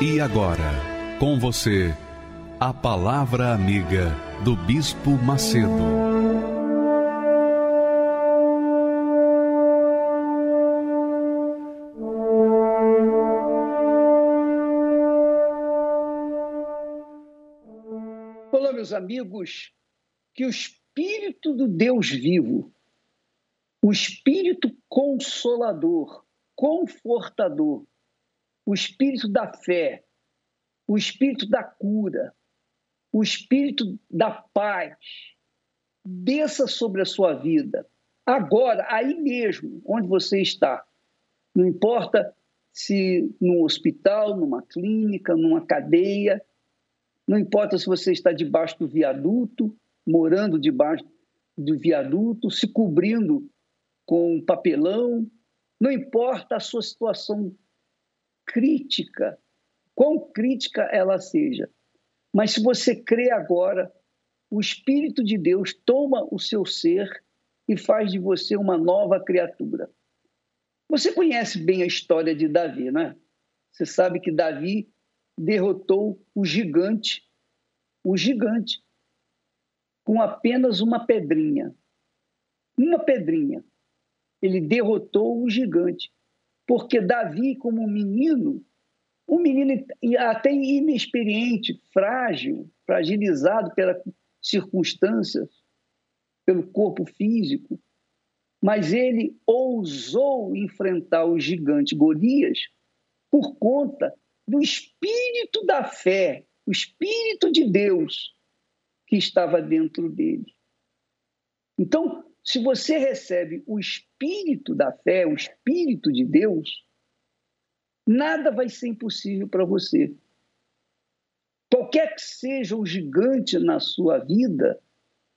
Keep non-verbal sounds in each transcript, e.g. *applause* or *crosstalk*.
E agora, com você, a Palavra Amiga do Bispo Macedo. Olá, meus amigos, que o Espírito do Deus vivo, o Espírito consolador, confortador, o Espírito da fé, o Espírito da cura, o espírito da paz desça sobre a sua vida, agora, aí mesmo, onde você está. Não importa se num hospital, numa clínica, numa cadeia, não importa se você está debaixo do viaduto, morando debaixo do viaduto, se cobrindo com papelão, não importa a sua situação crítica, quão crítica ela seja. Mas se você crê agora, o Espírito de Deus toma o seu ser e faz de você uma nova criatura. Você conhece bem a história de Davi, né? Você sabe que Davi derrotou o gigante, o gigante, com apenas uma pedrinha. Uma pedrinha. Ele derrotou o gigante. Porque Davi, como menino, um menino até inexperiente, frágil, fragilizado pelas circunstâncias, pelo corpo físico, mas ele ousou enfrentar o gigante Golias por conta do espírito da fé, o espírito de Deus que estava dentro dele. Então, se você recebe o espírito da fé, o espírito de Deus, nada vai ser impossível para você. Qualquer que seja o gigante na sua vida,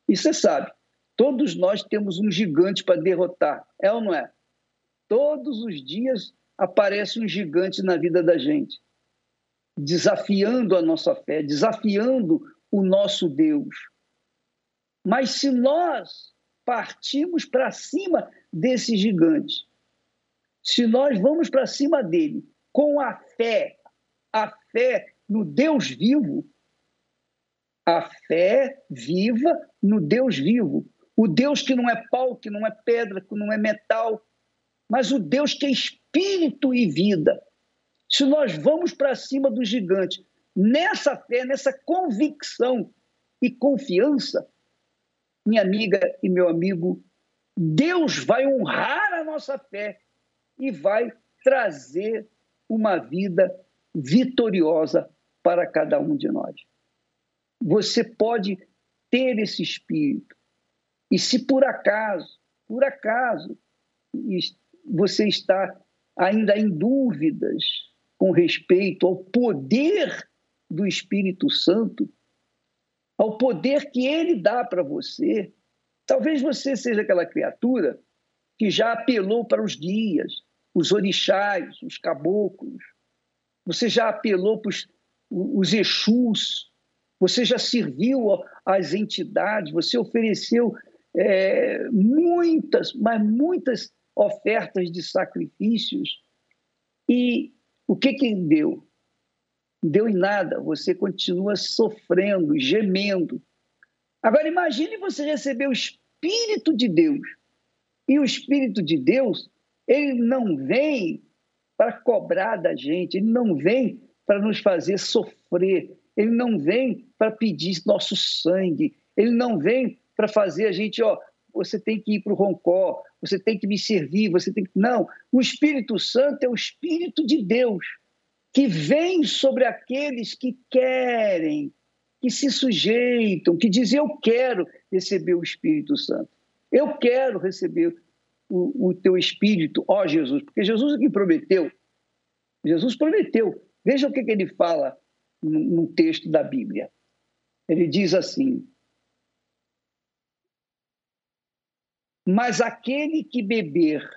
e você sabe, todos nós temos um gigante para derrotar, é ou não é? Todos os dias aparece um gigante na vida da gente, desafiando a nossa fé, desafiando o nosso Deus. Mas se nós partimos para cima desse gigante, se nós vamos para cima dele com a fé, a fé no Deus vivo, a fé viva no Deus vivo. O Deus que não é pau, que não é pedra, que não é metal, mas o Deus que é espírito e vida. Se nós vamos para cima do gigante, nessa fé, nessa convicção e confiança, minha amiga e meu amigo, Deus vai honrar a nossa fé e vai trazer uma vida vitoriosa para cada um de nós. Você pode ter esse espírito. E se por acaso, por acaso, você está ainda em dúvidas com respeito ao poder do Espírito Santo, ao poder que ele dá para você, talvez você seja aquela criatura que já apelou para os guias, os orixás, os caboclos, você já apelou para os, os Exus, você já serviu às entidades, você ofereceu é, muitas, mas muitas ofertas de sacrifícios. E o que, que deu? Deu em nada, você continua sofrendo, gemendo. Agora imagine você receber o Espírito de Deus. E o Espírito de Deus ele não vem para cobrar da gente, ele não vem para nos fazer sofrer, ele não vem para pedir nosso sangue, ele não vem para fazer a gente, ó, você tem que ir para o Roncó, você tem que me servir, você tem que. Não, o Espírito Santo é o Espírito de Deus que vem sobre aqueles que querem, que se sujeitam, que dizem: Eu quero receber o Espírito Santo, eu quero receber o, o teu espírito, ó Jesus, porque Jesus é que prometeu Jesus prometeu. Veja o que, que ele fala no texto da Bíblia. Ele diz assim: Mas aquele que beber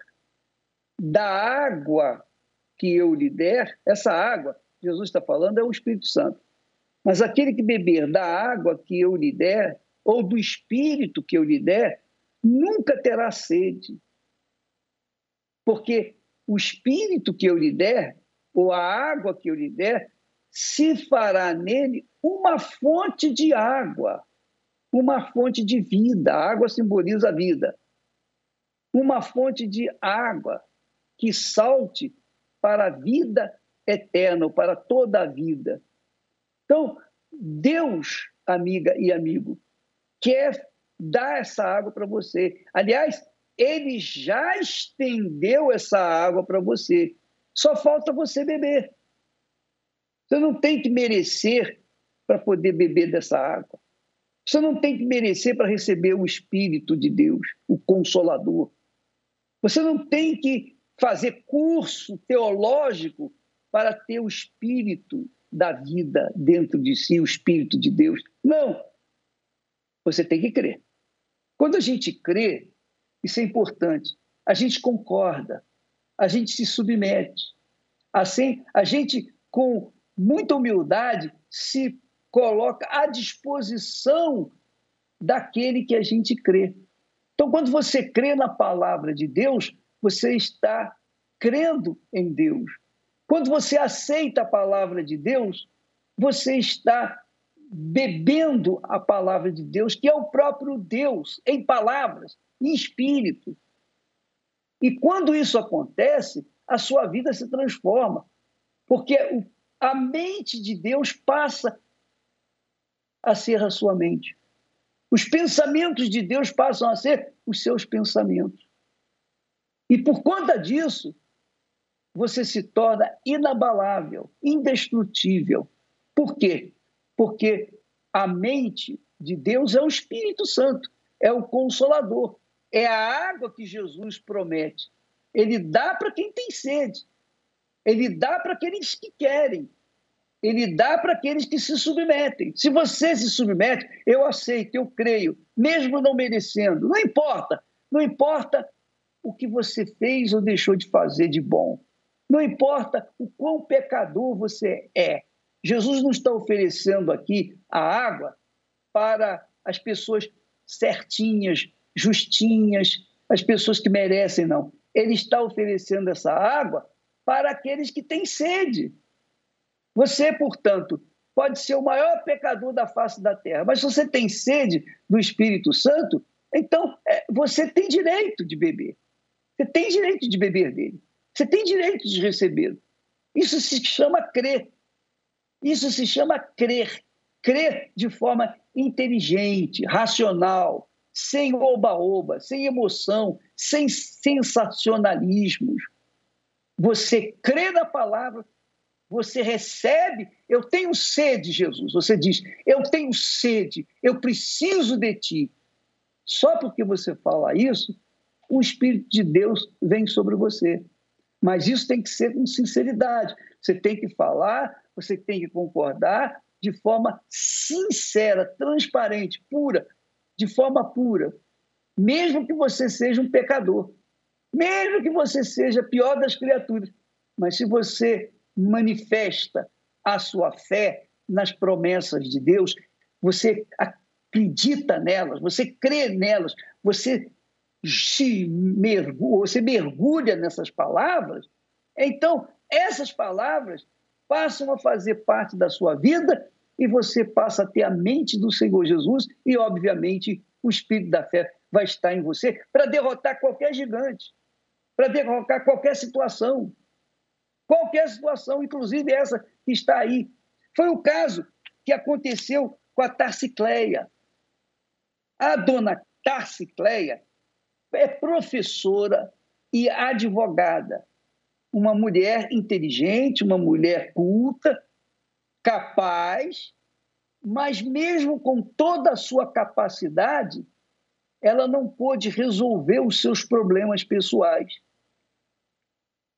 da água que eu lhe der, essa água, Jesus está falando, é o Espírito Santo. Mas aquele que beber da água que eu lhe der, ou do Espírito que eu lhe der, nunca terá sede. Porque o Espírito que eu lhe der, ou a água que eu lhe der, se fará nele uma fonte de água, uma fonte de vida. A água simboliza a vida. Uma fonte de água que salte para a vida eterna, para toda a vida. Então, Deus, amiga e amigo, quer dar essa água para você. Aliás, ele já estendeu essa água para você. Só falta você beber. Você não tem que merecer para poder beber dessa água. Você não tem que merecer para receber o Espírito de Deus, o Consolador. Você não tem que fazer curso teológico para ter o Espírito da vida dentro de si, o Espírito de Deus. Não. Você tem que crer. Quando a gente crê, isso é importante. A gente concorda, a gente se submete. Assim, a gente, com muita humildade, se coloca à disposição daquele que a gente crê. Então, quando você crê na palavra de Deus, você está crendo em Deus. Quando você aceita a palavra de Deus, você está bebendo a palavra de Deus, que é o próprio Deus, em palavras, em espírito. E quando isso acontece, a sua vida se transforma, porque a mente de Deus passa a ser a sua mente. Os pensamentos de Deus passam a ser os seus pensamentos. E por conta disso, você se torna inabalável, indestrutível. Por quê? Porque a mente de Deus é o Espírito Santo, é o Consolador, é a água que Jesus promete. Ele dá para quem tem sede, ele dá para aqueles que querem, ele dá para aqueles que se submetem. Se você se submete, eu aceito, eu creio, mesmo não merecendo. Não importa, não importa o que você fez ou deixou de fazer de bom. Não importa o quão pecador você é. Jesus não está oferecendo aqui a água para as pessoas certinhas, justinhas, as pessoas que merecem, não. Ele está oferecendo essa água para aqueles que têm sede. Você, portanto, pode ser o maior pecador da face da terra, mas se você tem sede do Espírito Santo, então é, você tem direito de beber. Você tem direito de beber dele. Você tem direito de recebê-lo. Isso se chama crer. Isso se chama crer. Crer de forma inteligente, racional, sem oba-oba, sem emoção, sem sensacionalismos. Você crê na palavra, você recebe. Eu tenho sede, Jesus. Você diz: Eu tenho sede, eu preciso de ti. Só porque você fala isso, o Espírito de Deus vem sobre você. Mas isso tem que ser com sinceridade. Você tem que falar, você tem que concordar de forma sincera, transparente, pura, de forma pura. Mesmo que você seja um pecador, mesmo que você seja a pior das criaturas, mas se você manifesta a sua fé nas promessas de Deus, você acredita nelas, você crê nelas, você se mergulha, você mergulha nessas palavras, então essas palavras passam a fazer parte da sua vida e você passa a ter a mente do Senhor Jesus e, obviamente, o espírito da fé vai estar em você para derrotar qualquer gigante, para derrotar qualquer situação. Qualquer situação, inclusive essa que está aí. Foi o caso que aconteceu com a Tarcicleia. A dona Tarcicleia é professora e advogada. Uma mulher inteligente, uma mulher culta, capaz, mas mesmo com toda a sua capacidade, ela não pôde resolver os seus problemas pessoais.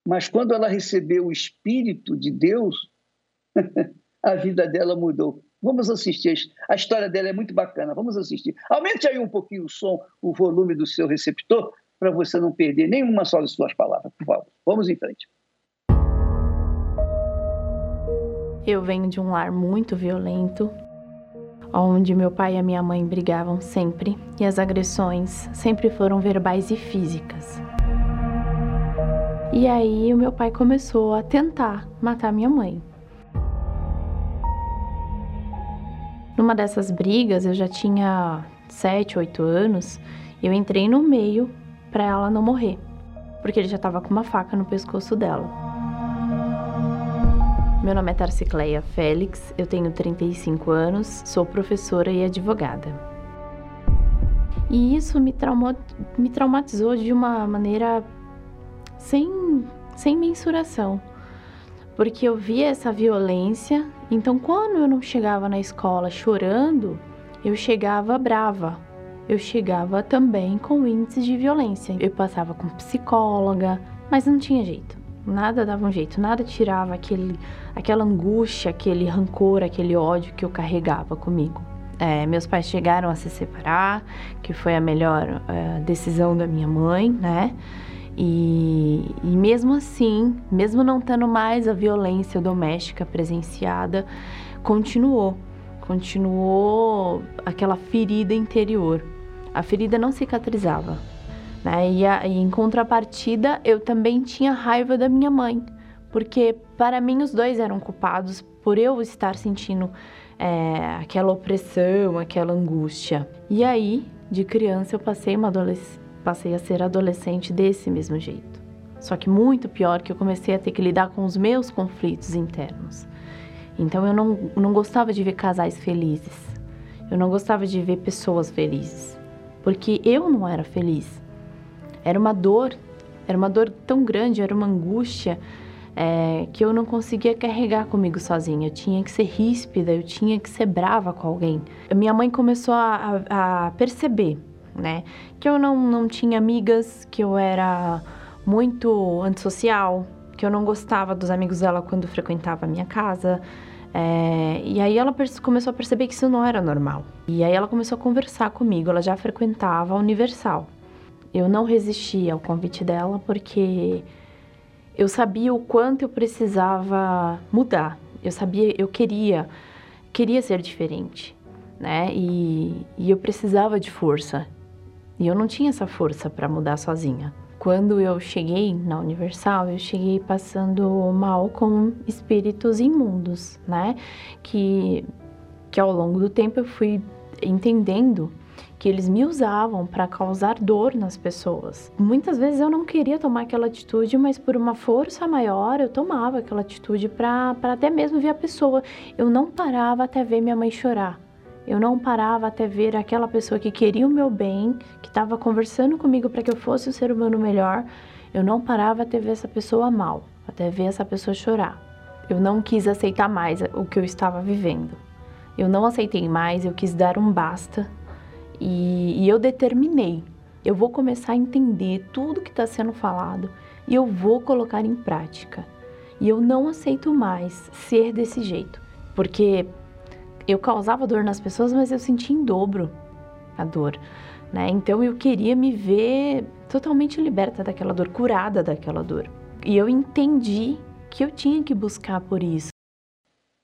Mas quando ela recebeu o Espírito de Deus, *laughs* a vida dela mudou. Vamos assistir. A história dela é muito bacana. Vamos assistir. Aumente aí um pouquinho o som, o volume do seu receptor, para você não perder nenhuma só de suas palavras, por favor. Vamos em frente. Eu venho de um lar muito violento, onde meu pai e a minha mãe brigavam sempre e as agressões sempre foram verbais e físicas. E aí o meu pai começou a tentar matar minha mãe. Numa dessas brigas, eu já tinha 7, 8 anos, eu entrei no meio para ela não morrer, porque ele já estava com uma faca no pescoço dela. Meu nome é Tarcicleia Félix, eu tenho 35 anos, sou professora e advogada. E isso me, me traumatizou de uma maneira sem, sem mensuração, porque eu via essa violência, então quando eu não chegava na escola chorando, eu chegava brava, eu chegava também com índices de violência. Eu passava com psicóloga, mas não tinha jeito. Nada dava um jeito, nada tirava aquele, aquela angústia, aquele rancor, aquele ódio que eu carregava comigo. É, meus pais chegaram a se separar, que foi a melhor é, decisão da minha mãe, né? E, e, mesmo assim, mesmo não tendo mais a violência doméstica presenciada, continuou, continuou aquela ferida interior a ferida não cicatrizava. Né? E, a, e em contrapartida, eu também tinha raiva da minha mãe, porque para mim os dois eram culpados por eu estar sentindo é, aquela opressão, aquela angústia. E aí, de criança, eu passei, uma passei a ser adolescente desse mesmo jeito. Só que muito pior que eu comecei a ter que lidar com os meus conflitos internos. Então eu não, não gostava de ver casais felizes. Eu não gostava de ver pessoas felizes porque eu não era feliz. Era uma dor, era uma dor tão grande, era uma angústia é, que eu não conseguia carregar comigo sozinha. Eu tinha que ser ríspida, eu tinha que ser brava com alguém. Minha mãe começou a, a, a perceber, né, que eu não, não tinha amigas, que eu era muito antissocial, que eu não gostava dos amigos dela quando frequentava a minha casa. É, e aí ela começou a perceber que isso não era normal. E aí ela começou a conversar comigo, ela já frequentava a Universal. Eu não resisti ao convite dela porque eu sabia o quanto eu precisava mudar. Eu sabia, eu queria, queria ser diferente, né? E, e eu precisava de força. E eu não tinha essa força para mudar sozinha. Quando eu cheguei na Universal, eu cheguei passando mal com espíritos imundos, né? Que, que ao longo do tempo eu fui entendendo que eles me usavam para causar dor nas pessoas. Muitas vezes eu não queria tomar aquela atitude, mas por uma força maior eu tomava aquela atitude para até mesmo ver a pessoa. Eu não parava até ver minha mãe chorar. Eu não parava até ver aquela pessoa que queria o meu bem, que estava conversando comigo para que eu fosse um ser humano melhor. Eu não parava até ver essa pessoa mal, até ver essa pessoa chorar. Eu não quis aceitar mais o que eu estava vivendo. Eu não aceitei mais, eu quis dar um basta e, e eu determinei. Eu vou começar a entender tudo que está sendo falado e eu vou colocar em prática. E eu não aceito mais ser desse jeito, porque eu causava dor nas pessoas, mas eu sentia em dobro a dor, né? Então eu queria me ver totalmente liberta daquela dor, curada daquela dor. E eu entendi que eu tinha que buscar por isso.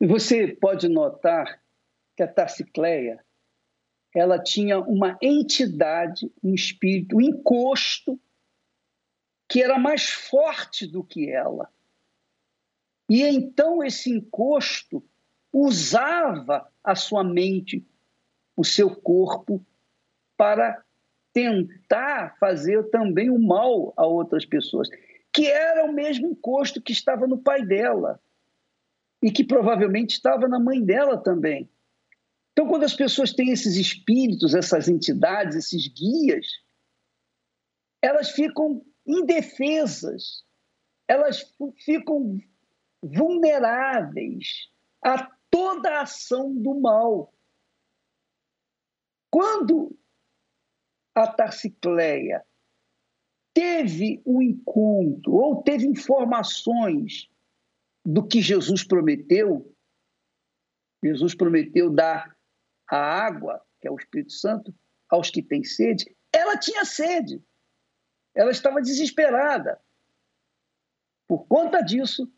Você pode notar que a Tarcicleia ela tinha uma entidade, um espírito, um encosto que era mais forte do que ela. E então esse encosto usava a sua mente, o seu corpo, para tentar fazer também o mal a outras pessoas, que era o mesmo encosto que estava no pai dela e que provavelmente estava na mãe dela também. Então, quando as pessoas têm esses espíritos, essas entidades, esses guias, elas ficam indefesas, elas ficam vulneráveis a toda a ação do mal. Quando a Tarcicleia teve um encontro ou teve informações do que Jesus prometeu, Jesus prometeu dar a água, que é o Espírito Santo, aos que têm sede, ela tinha sede. Ela estava desesperada. Por conta disso,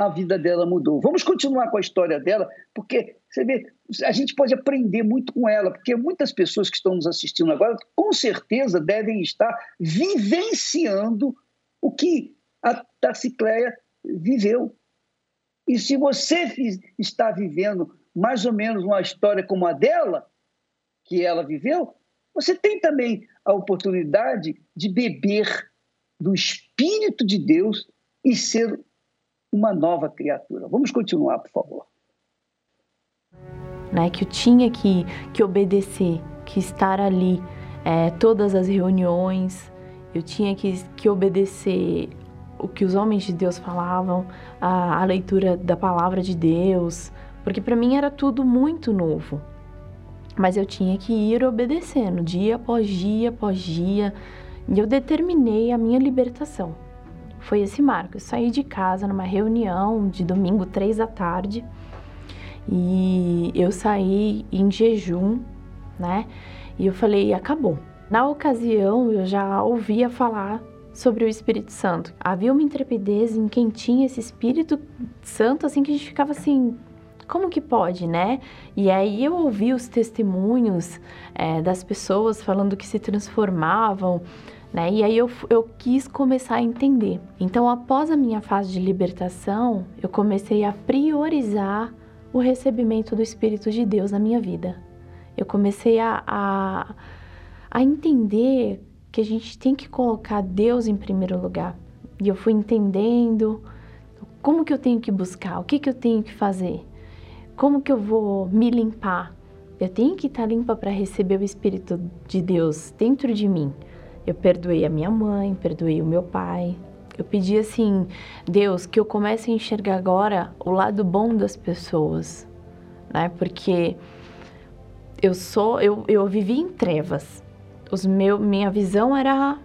a vida dela mudou. Vamos continuar com a história dela, porque você vê, a gente pode aprender muito com ela, porque muitas pessoas que estão nos assistindo agora, com certeza, devem estar vivenciando o que a Tarcicleia viveu. E se você está vivendo mais ou menos uma história como a dela, que ela viveu, você tem também a oportunidade de beber do Espírito de Deus e ser uma nova criatura. Vamos continuar, por favor. Né, que eu tinha que, que obedecer, que estar ali é, todas as reuniões, eu tinha que, que obedecer o que os homens de Deus falavam, a, a leitura da palavra de Deus, porque para mim era tudo muito novo. Mas eu tinha que ir obedecendo, dia após dia após dia, e eu determinei a minha libertação. Foi esse marco. Eu saí de casa numa reunião de domingo, três da tarde, e eu saí em jejum, né? E eu falei, acabou. Na ocasião, eu já ouvia falar sobre o Espírito Santo. Havia uma intrepidez em quem tinha esse Espírito Santo, assim, que a gente ficava assim, como que pode, né? E aí eu ouvi os testemunhos é, das pessoas falando que se transformavam, né? E aí eu, eu quis começar a entender. Então, após a minha fase de libertação, eu comecei a priorizar o recebimento do Espírito de Deus na minha vida. Eu comecei a, a, a entender que a gente tem que colocar Deus em primeiro lugar. E eu fui entendendo como que eu tenho que buscar, o que que eu tenho que fazer, como que eu vou me limpar. Eu tenho que estar limpa para receber o Espírito de Deus dentro de mim. Eu perdoei a minha mãe, perdoei o meu pai. Eu pedi assim, Deus, que eu comece a enxergar agora o lado bom das pessoas, né? Porque eu sou, eu, eu vivi em trevas. Os meu, minha visão era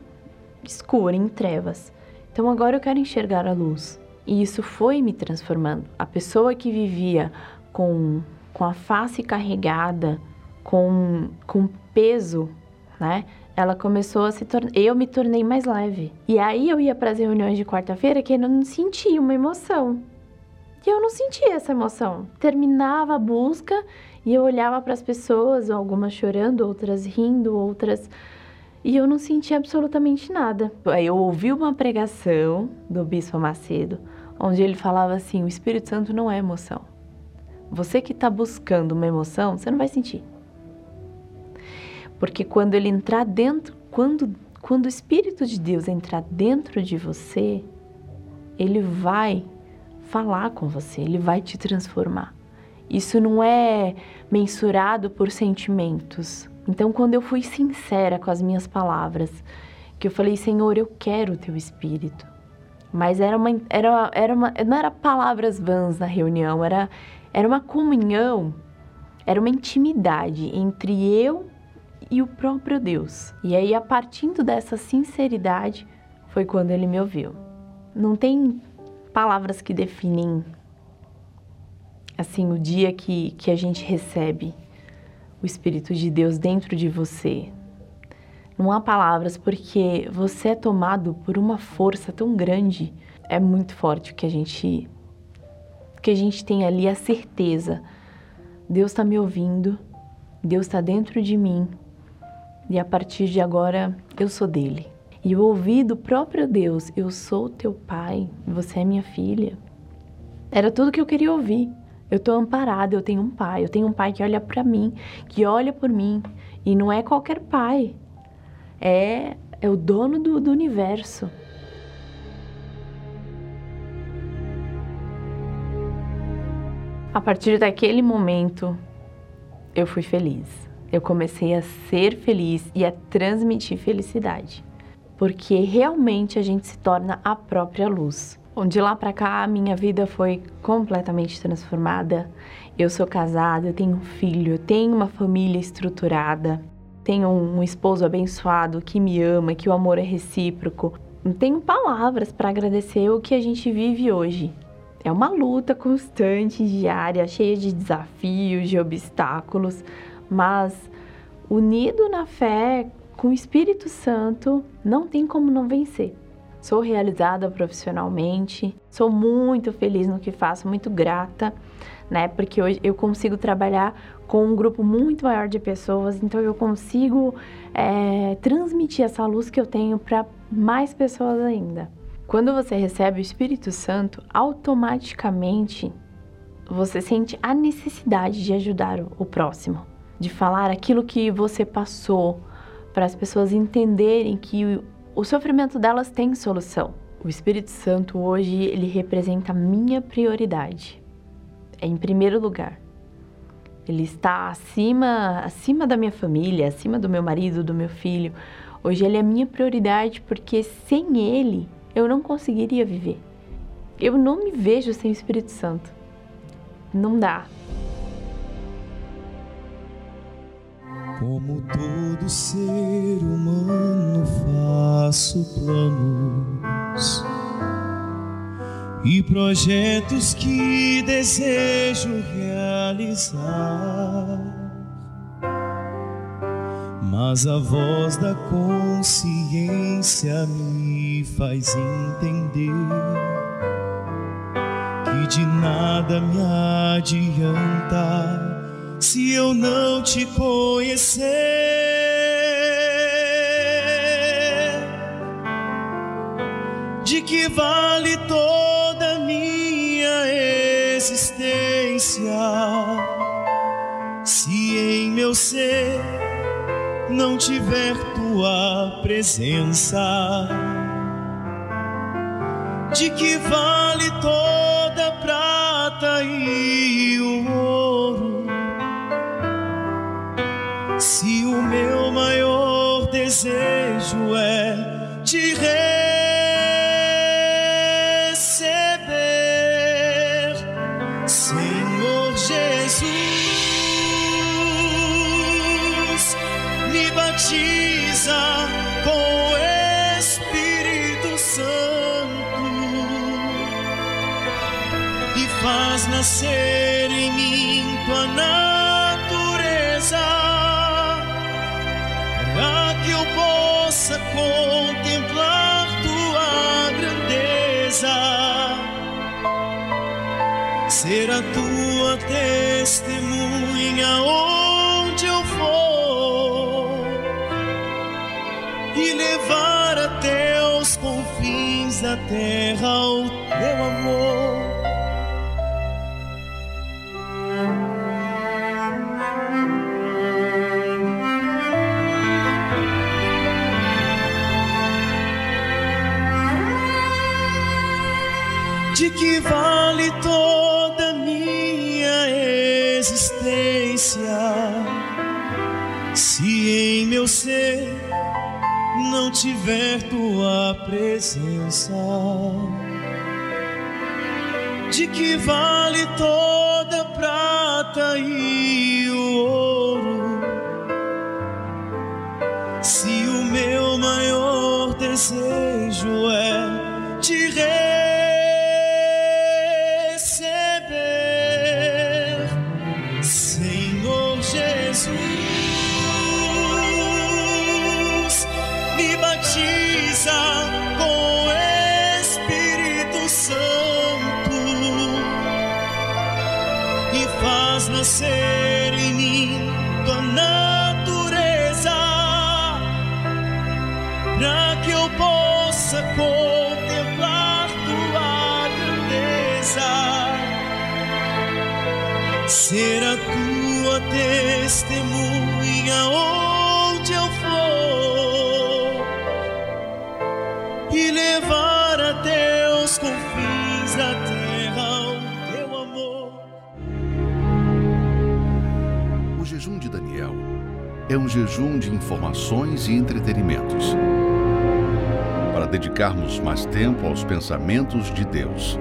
escura, em trevas. Então agora eu quero enxergar a luz. E isso foi me transformando. A pessoa que vivia com, com a face carregada, com, com peso, né? Ela começou a se tornar. Eu me tornei mais leve. E aí eu ia para as reuniões de quarta-feira que eu não sentia uma emoção. E eu não sentia essa emoção. Terminava a busca e eu olhava para as pessoas, algumas chorando, outras rindo, outras. E eu não sentia absolutamente nada. Aí eu ouvi uma pregação do Bispo Macedo, onde ele falava assim: o Espírito Santo não é emoção. Você que está buscando uma emoção, você não vai sentir. Porque quando ele entrar dentro, quando, quando o Espírito de Deus entrar dentro de você, ele vai falar com você, ele vai te transformar. Isso não é mensurado por sentimentos. Então, quando eu fui sincera com as minhas palavras, que eu falei, Senhor, eu quero o teu espírito. Mas era uma, era, era uma, não era palavras vãs na reunião, era, era uma comunhão, era uma intimidade entre eu e o próprio Deus. E aí, a partir dessa sinceridade, foi quando ele me ouviu. Não tem palavras que definem assim, o dia que, que a gente recebe o Espírito de Deus dentro de você. Não há palavras, porque você é tomado por uma força tão grande. É muito forte o que a gente. que a gente tem ali a certeza. Deus está me ouvindo, Deus está dentro de mim, e a partir de agora eu sou dele. E eu ouvi do próprio Deus: Eu sou teu pai, você é minha filha. Era tudo que eu queria ouvir. Eu tô amparada, eu tenho um pai, eu tenho um pai que olha para mim, que olha por mim, e não é qualquer pai. É é o dono do, do universo. A partir daquele momento, eu fui feliz. Eu comecei a ser feliz e a transmitir felicidade. Porque realmente a gente se torna a própria luz. De lá para cá, a minha vida foi completamente transformada. Eu sou casada, eu tenho um filho, eu tenho uma família estruturada. tenho um esposo abençoado que me ama, que o amor é recíproco. Não tenho palavras para agradecer o que a gente vive hoje. É uma luta constante, diária, cheia de desafios, de obstáculos, mas unido na fé com o Espírito Santo, não tem como não vencer. Sou realizada profissionalmente, sou muito feliz no que faço, muito grata, né? Porque hoje eu consigo trabalhar com um grupo muito maior de pessoas, então eu consigo é, transmitir essa luz que eu tenho para mais pessoas ainda. Quando você recebe o Espírito Santo, automaticamente você sente a necessidade de ajudar o próximo, de falar aquilo que você passou, para as pessoas entenderem que o sofrimento delas tem solução. O Espírito Santo hoje ele representa a minha prioridade. É em primeiro lugar. Ele está acima, acima da minha família, acima do meu marido, do meu filho. Hoje ele é minha prioridade porque sem ele eu não conseguiria viver. Eu não me vejo sem o Espírito Santo. Não dá. Como todo ser humano, faço planos e projetos que desejo realizar. Mas a voz da consciência me faz entender que de nada me adianta se eu não te conhecer? De que vale toda minha existência? Se em meu ser não tiver tua presença, de que vale toda prata e o ouro? O meu maior desejo é te receber, Senhor Jesus, me batiza com o Espírito Santo e faz nascer em mim tua natureza contemplar tua grandeza, ser a tua testemunha onde eu for e levar até os confins da terra o teu amor. Que vale toda minha existência se em meu ser não tiver tua presença? De que vale toda prata e o ouro se o meu maior desejo ser a tua testemunha onde eu for e levar até os confins da terra o teu amor. O jejum de Daniel é um jejum de informações e entretenimentos. Para dedicarmos mais tempo aos pensamentos de Deus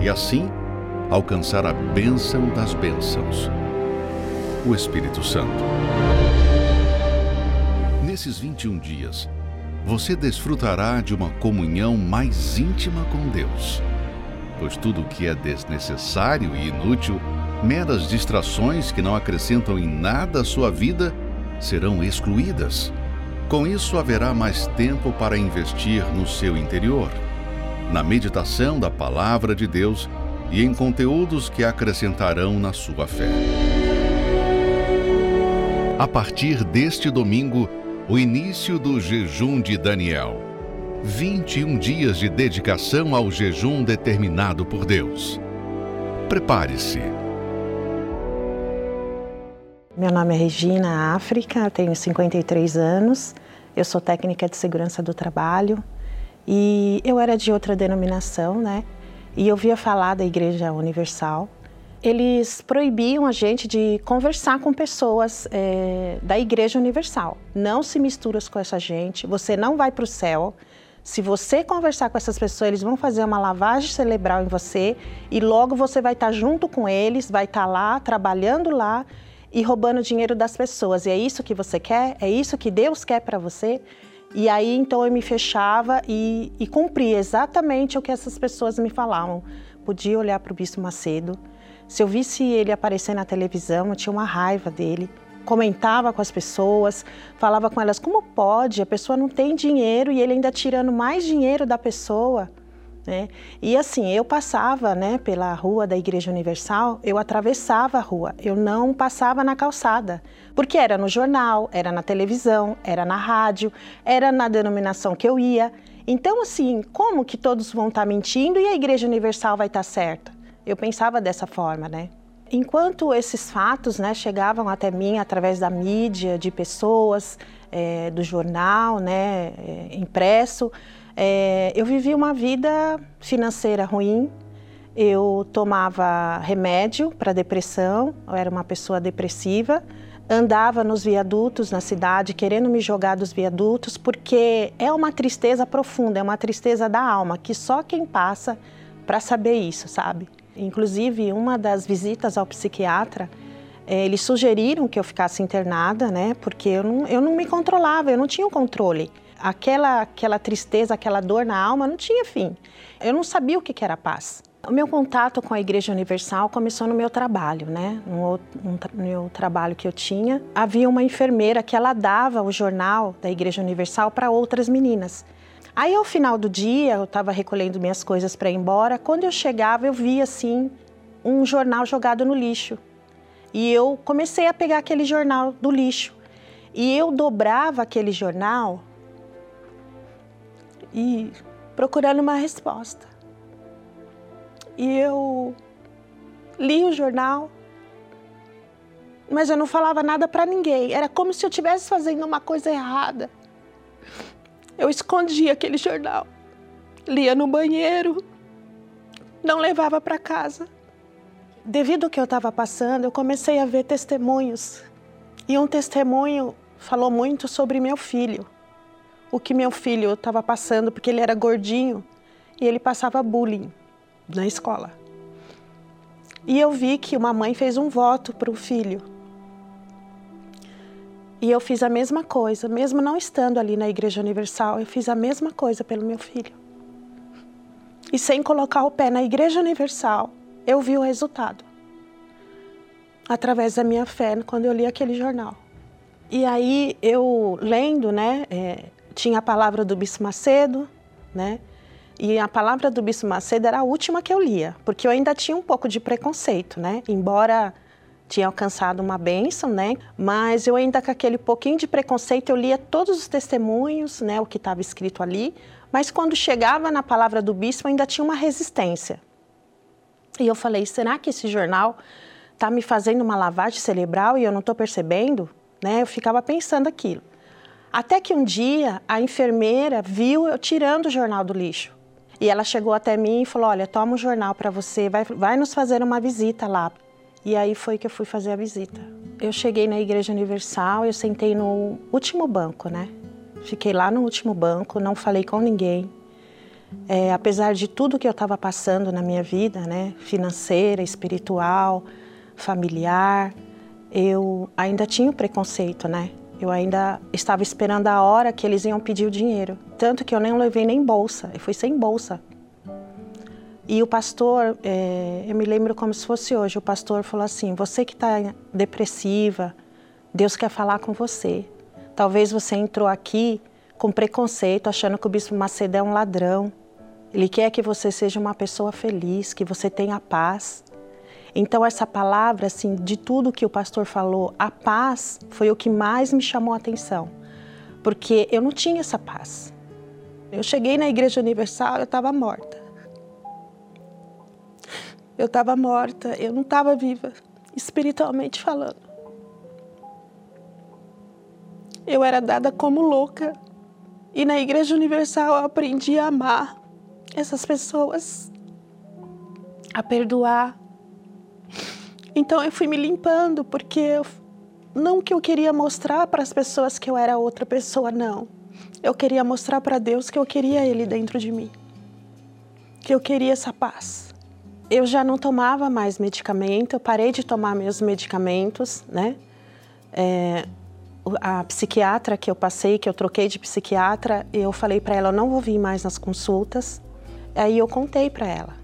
e assim alcançar a bênção das bênçãos, o Espírito Santo. nesses 21 dias, você desfrutará de uma comunhão mais íntima com Deus. Pois tudo o que é desnecessário e inútil, meras distrações que não acrescentam em nada à sua vida, serão excluídas. Com isso, haverá mais tempo para investir no seu interior, na meditação da Palavra de Deus e em conteúdos que acrescentarão na sua fé. A partir deste domingo, o início do jejum de Daniel. 21 dias de dedicação ao jejum determinado por Deus. Prepare-se. Meu nome é Regina África, tenho 53 anos, eu sou técnica de segurança do trabalho e eu era de outra denominação, né? E eu via falar da Igreja Universal eles proibiam a gente de conversar com pessoas é, da Igreja Universal. Não se mistura com essa gente, você não vai para o céu. Se você conversar com essas pessoas, eles vão fazer uma lavagem cerebral em você e logo você vai estar junto com eles, vai estar lá, trabalhando lá e roubando dinheiro das pessoas. E é isso que você quer? É isso que Deus quer para você? E aí então eu me fechava e, e cumpria exatamente o que essas pessoas me falavam. Podia olhar para o Bispo Macedo, se eu visse ele aparecer na televisão, eu tinha uma raiva dele. Comentava com as pessoas, falava com elas como pode, a pessoa não tem dinheiro e ele ainda tirando mais dinheiro da pessoa. Né? E assim, eu passava né, pela rua da Igreja Universal, eu atravessava a rua, eu não passava na calçada, porque era no jornal, era na televisão, era na rádio, era na denominação que eu ia. Então, assim, como que todos vão estar mentindo e a Igreja Universal vai estar certa? Eu pensava dessa forma, né? Enquanto esses fatos né, chegavam até mim através da mídia, de pessoas, é, do jornal, né, é, impresso, é, eu vivia uma vida financeira ruim. Eu tomava remédio para depressão, eu era uma pessoa depressiva. Andava nos viadutos na cidade, querendo me jogar dos viadutos, porque é uma tristeza profunda, é uma tristeza da alma, que só quem passa para saber isso, sabe? Inclusive, uma das visitas ao psiquiatra, eh, eles sugeriram que eu ficasse internada, né? Porque eu não, eu não me controlava, eu não tinha o controle. Aquela, aquela tristeza, aquela dor na alma não tinha fim. Eu não sabia o que era paz. O meu contato com a Igreja Universal começou no meu trabalho, né? No, meu trabalho que eu tinha, havia uma enfermeira que ela dava o jornal da Igreja Universal para outras meninas. Aí, ao final do dia, eu estava recolhendo minhas coisas para ir embora. Quando eu chegava, eu vi assim um jornal jogado no lixo. E eu comecei a pegar aquele jornal do lixo. E eu dobrava aquele jornal e procurando uma resposta. E eu li o jornal, mas eu não falava nada para ninguém. Era como se eu estivesse fazendo uma coisa errada. Eu escondia aquele jornal, lia no banheiro, não levava para casa. Devido ao que eu estava passando, eu comecei a ver testemunhos. E um testemunho falou muito sobre meu filho. O que meu filho estava passando, porque ele era gordinho e ele passava bullying na escola. E eu vi que uma mãe fez um voto para o filho e eu fiz a mesma coisa, mesmo não estando ali na Igreja Universal, eu fiz a mesma coisa pelo meu filho. E sem colocar o pé na Igreja Universal, eu vi o resultado. Através da minha fé, quando eu li aquele jornal. E aí, eu lendo, né, é, tinha a palavra do Bispo Macedo, né, e a palavra do Bispo Macedo era a última que eu lia, porque eu ainda tinha um pouco de preconceito, né, embora tinha alcançado uma bênção, né? Mas eu ainda com aquele pouquinho de preconceito, eu lia todos os testemunhos, né? O que estava escrito ali. Mas quando chegava na palavra do bispo, ainda tinha uma resistência. E eu falei, será que esse jornal está me fazendo uma lavagem cerebral e eu não estou percebendo? Né? Eu ficava pensando aquilo. Até que um dia a enfermeira viu eu tirando o jornal do lixo. E ela chegou até mim e falou: Olha, toma um jornal para você, vai, vai nos fazer uma visita lá. E aí foi que eu fui fazer a visita. Eu cheguei na Igreja Universal, eu sentei no último banco, né? Fiquei lá no último banco, não falei com ninguém. É, apesar de tudo que eu estava passando na minha vida, né? Financeira, espiritual, familiar, eu ainda tinha o preconceito, né? Eu ainda estava esperando a hora que eles iam pedir o dinheiro. Tanto que eu nem levei nem bolsa, eu fui sem bolsa. E o pastor, é, eu me lembro como se fosse hoje, o pastor falou assim: Você que está depressiva, Deus quer falar com você. Talvez você entrou aqui com preconceito, achando que o bispo Macedo é um ladrão. Ele quer que você seja uma pessoa feliz, que você tenha paz. Então essa palavra, assim, de tudo que o pastor falou, a paz foi o que mais me chamou a atenção, porque eu não tinha essa paz. Eu cheguei na Igreja Universal, eu estava morta. Eu estava morta, eu não estava viva, espiritualmente falando. Eu era dada como louca. E na Igreja Universal eu aprendi a amar essas pessoas, a perdoar. Então eu fui me limpando, porque eu, não que eu queria mostrar para as pessoas que eu era outra pessoa, não. Eu queria mostrar para Deus que eu queria Ele dentro de mim, que eu queria essa paz. Eu já não tomava mais medicamento, eu parei de tomar meus medicamentos, né? É, a psiquiatra que eu passei, que eu troquei de psiquiatra, eu falei para ela, eu não vou vir mais nas consultas. Aí eu contei para ela.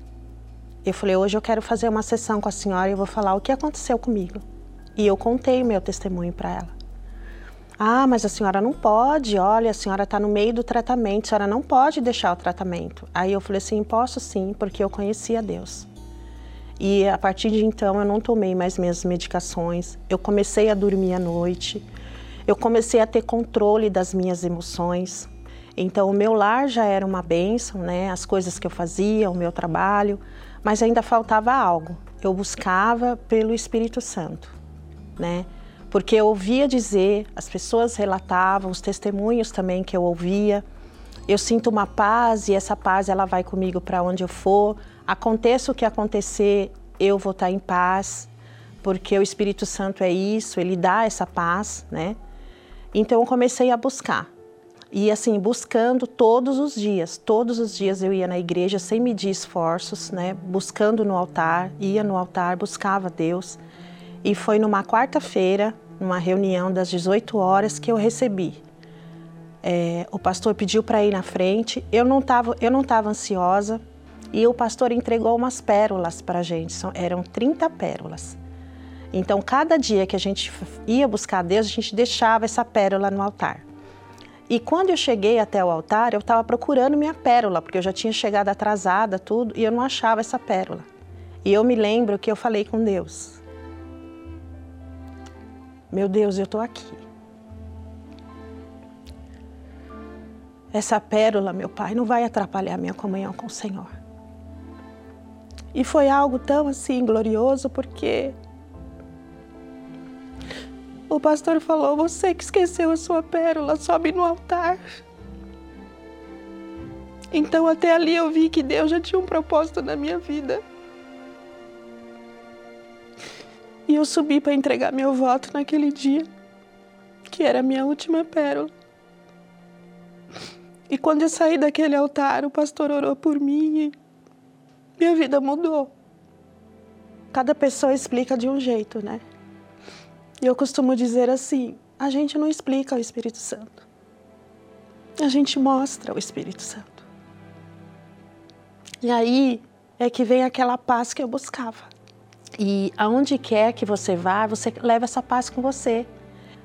Eu falei, hoje eu quero fazer uma sessão com a senhora e eu vou falar o que aconteceu comigo. E eu contei o meu testemunho para ela. Ah, mas a senhora não pode, olha, a senhora está no meio do tratamento, a senhora não pode deixar o tratamento. Aí eu falei assim, posso sim, porque eu conhecia Deus. E a partir de então eu não tomei mais minhas medicações, eu comecei a dormir à noite, eu comecei a ter controle das minhas emoções. Então o meu lar já era uma bênção, né? As coisas que eu fazia, o meu trabalho, mas ainda faltava algo. Eu buscava pelo Espírito Santo, né? Porque eu ouvia dizer, as pessoas relatavam, os testemunhos também que eu ouvia. Eu sinto uma paz e essa paz ela vai comigo para onde eu for. Aconteça o que acontecer, eu vou estar em paz, porque o Espírito Santo é isso, ele dá essa paz, né? Então eu comecei a buscar. E assim, buscando todos os dias, todos os dias eu ia na igreja sem medir esforços, né? Buscando no altar, ia no altar, buscava Deus. E foi numa quarta-feira, numa reunião das 18 horas, que eu recebi. É, o pastor pediu para ir na frente, eu não estava eu não tava ansiosa, e o pastor entregou umas pérolas para a gente, São, eram 30 pérolas. Então, cada dia que a gente ia buscar Deus, a gente deixava essa pérola no altar. E quando eu cheguei até o altar, eu estava procurando minha pérola, porque eu já tinha chegado atrasada, tudo, e eu não achava essa pérola. E eu me lembro que eu falei com Deus: Meu Deus, eu estou aqui. Essa pérola, meu Pai, não vai atrapalhar minha comunhão com o Senhor. E foi algo tão assim glorioso, porque o pastor falou: Você que esqueceu a sua pérola, sobe no altar. Então, até ali eu vi que Deus já tinha um propósito na minha vida. E eu subi para entregar meu voto naquele dia, que era a minha última pérola. E quando eu saí daquele altar, o pastor orou por mim e minha vida mudou. Cada pessoa explica de um jeito, né? E eu costumo dizer assim: a gente não explica o Espírito Santo, a gente mostra o Espírito Santo. E aí é que vem aquela paz que eu buscava. E aonde quer que você vá, você leva essa paz com você.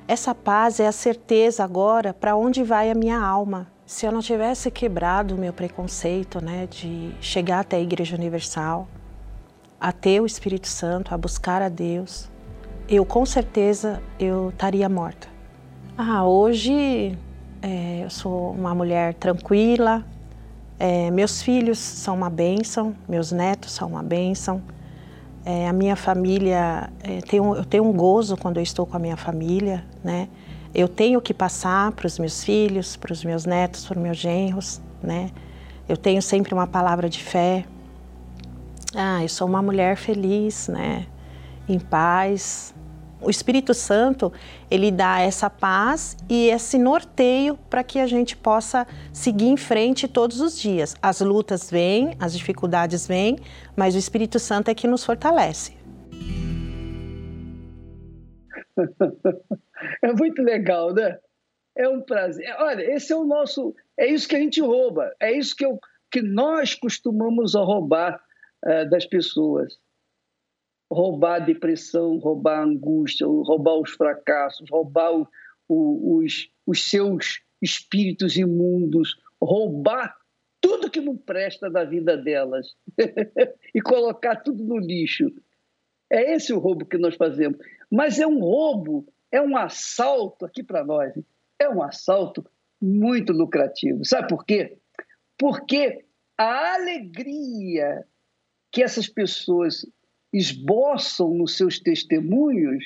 Essa paz é a certeza agora para onde vai a minha alma. Se eu não tivesse quebrado o meu preconceito, né, de chegar até a Igreja Universal, a ter o Espírito Santo, a buscar a Deus, eu com certeza eu estaria morta. Ah, hoje é, eu sou uma mulher tranquila, é, meus filhos são uma bênção, meus netos são uma bênção, é, a minha família, é, um, eu tenho um gozo quando eu estou com a minha família, né? Eu tenho que passar para os meus filhos, para os meus netos, para os meus genros, né? Eu tenho sempre uma palavra de fé. Ah, eu sou uma mulher feliz, né? Em paz, o Espírito Santo, ele dá essa paz e esse norteio para que a gente possa seguir em frente todos os dias. As lutas vêm, as dificuldades vêm, mas o Espírito Santo é que nos fortalece. *laughs* é muito legal, né? É um prazer. Olha, esse é o nosso. É isso que a gente rouba. É isso que, eu, que nós costumamos roubar uh, das pessoas. Roubar a depressão, roubar a angústia, roubar os fracassos, roubar o, o, os, os seus espíritos imundos, roubar tudo que não presta da vida delas *laughs* e colocar tudo no lixo. É esse o roubo que nós fazemos. Mas é um roubo, é um assalto aqui para nós. É um assalto muito lucrativo. Sabe por quê? Porque a alegria que essas pessoas esboçam nos seus testemunhos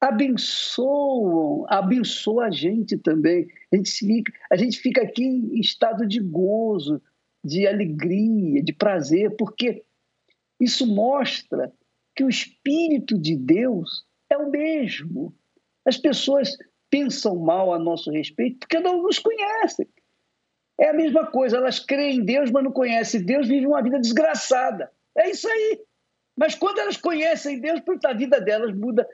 abençoam, abençoa a gente também. A gente, fica, a gente fica aqui em estado de gozo, de alegria, de prazer, porque isso mostra que o Espírito de Deus é o mesmo. As pessoas pensam mal a nosso respeito porque não nos conhecem. É a mesma coisa, elas creem em Deus, mas não conhecem Deus, vivem uma vida desgraçada. É isso aí. Mas quando elas conhecem Deus, a vida delas muda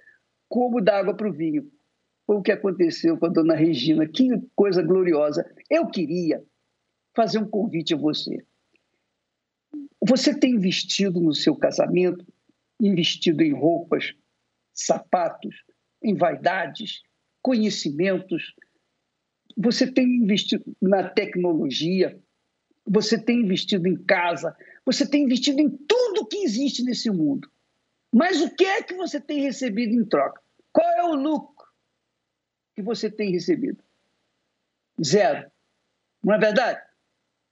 como da água para o vinho. Foi o que aconteceu com a dona Regina. Que coisa gloriosa. Eu queria fazer um convite a você. Você tem investido no seu casamento, investido em roupas, sapatos, em vaidades, conhecimentos. Você tem investido na tecnologia, você tem investido em casa, você tem investido em tudo que existe nesse mundo. Mas o que é que você tem recebido em troca? Qual é o lucro que você tem recebido? Zero. Não é verdade?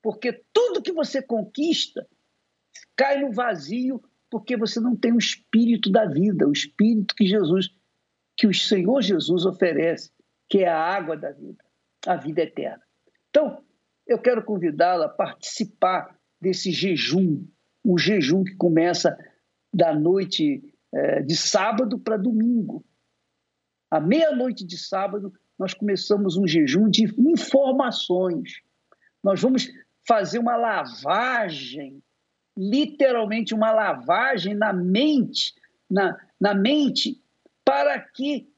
Porque tudo que você conquista cai no vazio porque você não tem o espírito da vida, o espírito que Jesus, que o Senhor Jesus oferece, que é a água da vida, a vida eterna. Então, eu quero convidá-la a participar desse jejum, o jejum que começa da noite é, de sábado para domingo. À meia-noite de sábado, nós começamos um jejum de informações. Nós vamos fazer uma lavagem, literalmente uma lavagem na mente, na, na mente, para que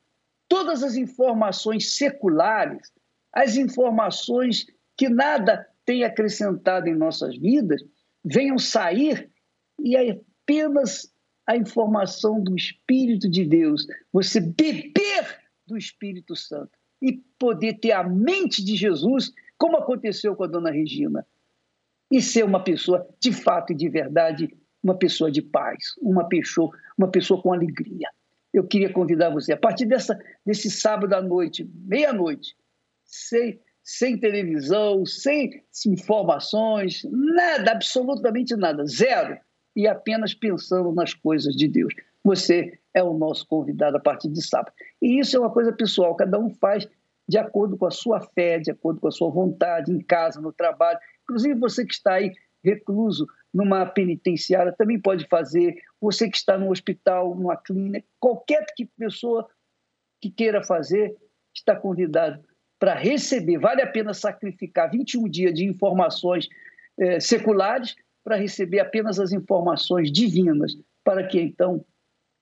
todas as informações seculares, as informações que nada tem acrescentado em nossas vidas, venham sair e apenas a informação do Espírito de Deus, você beber do Espírito Santo e poder ter a mente de Jesus, como aconteceu com a dona Regina, e ser uma pessoa de fato e de verdade, uma pessoa de paz, uma pessoa, uma pessoa com alegria. Eu queria convidar você, a partir dessa, desse sábado à noite, meia-noite, sem, sem televisão, sem informações, nada, absolutamente nada, zero e apenas pensando nas coisas de Deus. Você é o nosso convidado a partir de sábado. E isso é uma coisa pessoal, cada um faz de acordo com a sua fé, de acordo com a sua vontade, em casa, no trabalho. Inclusive você que está aí recluso numa penitenciária também pode fazer. Você que está no hospital, numa clínica, qualquer que pessoa que queira fazer está convidado para receber. Vale a pena sacrificar 21 dias de informações eh, seculares para receber apenas as informações divinas, para que então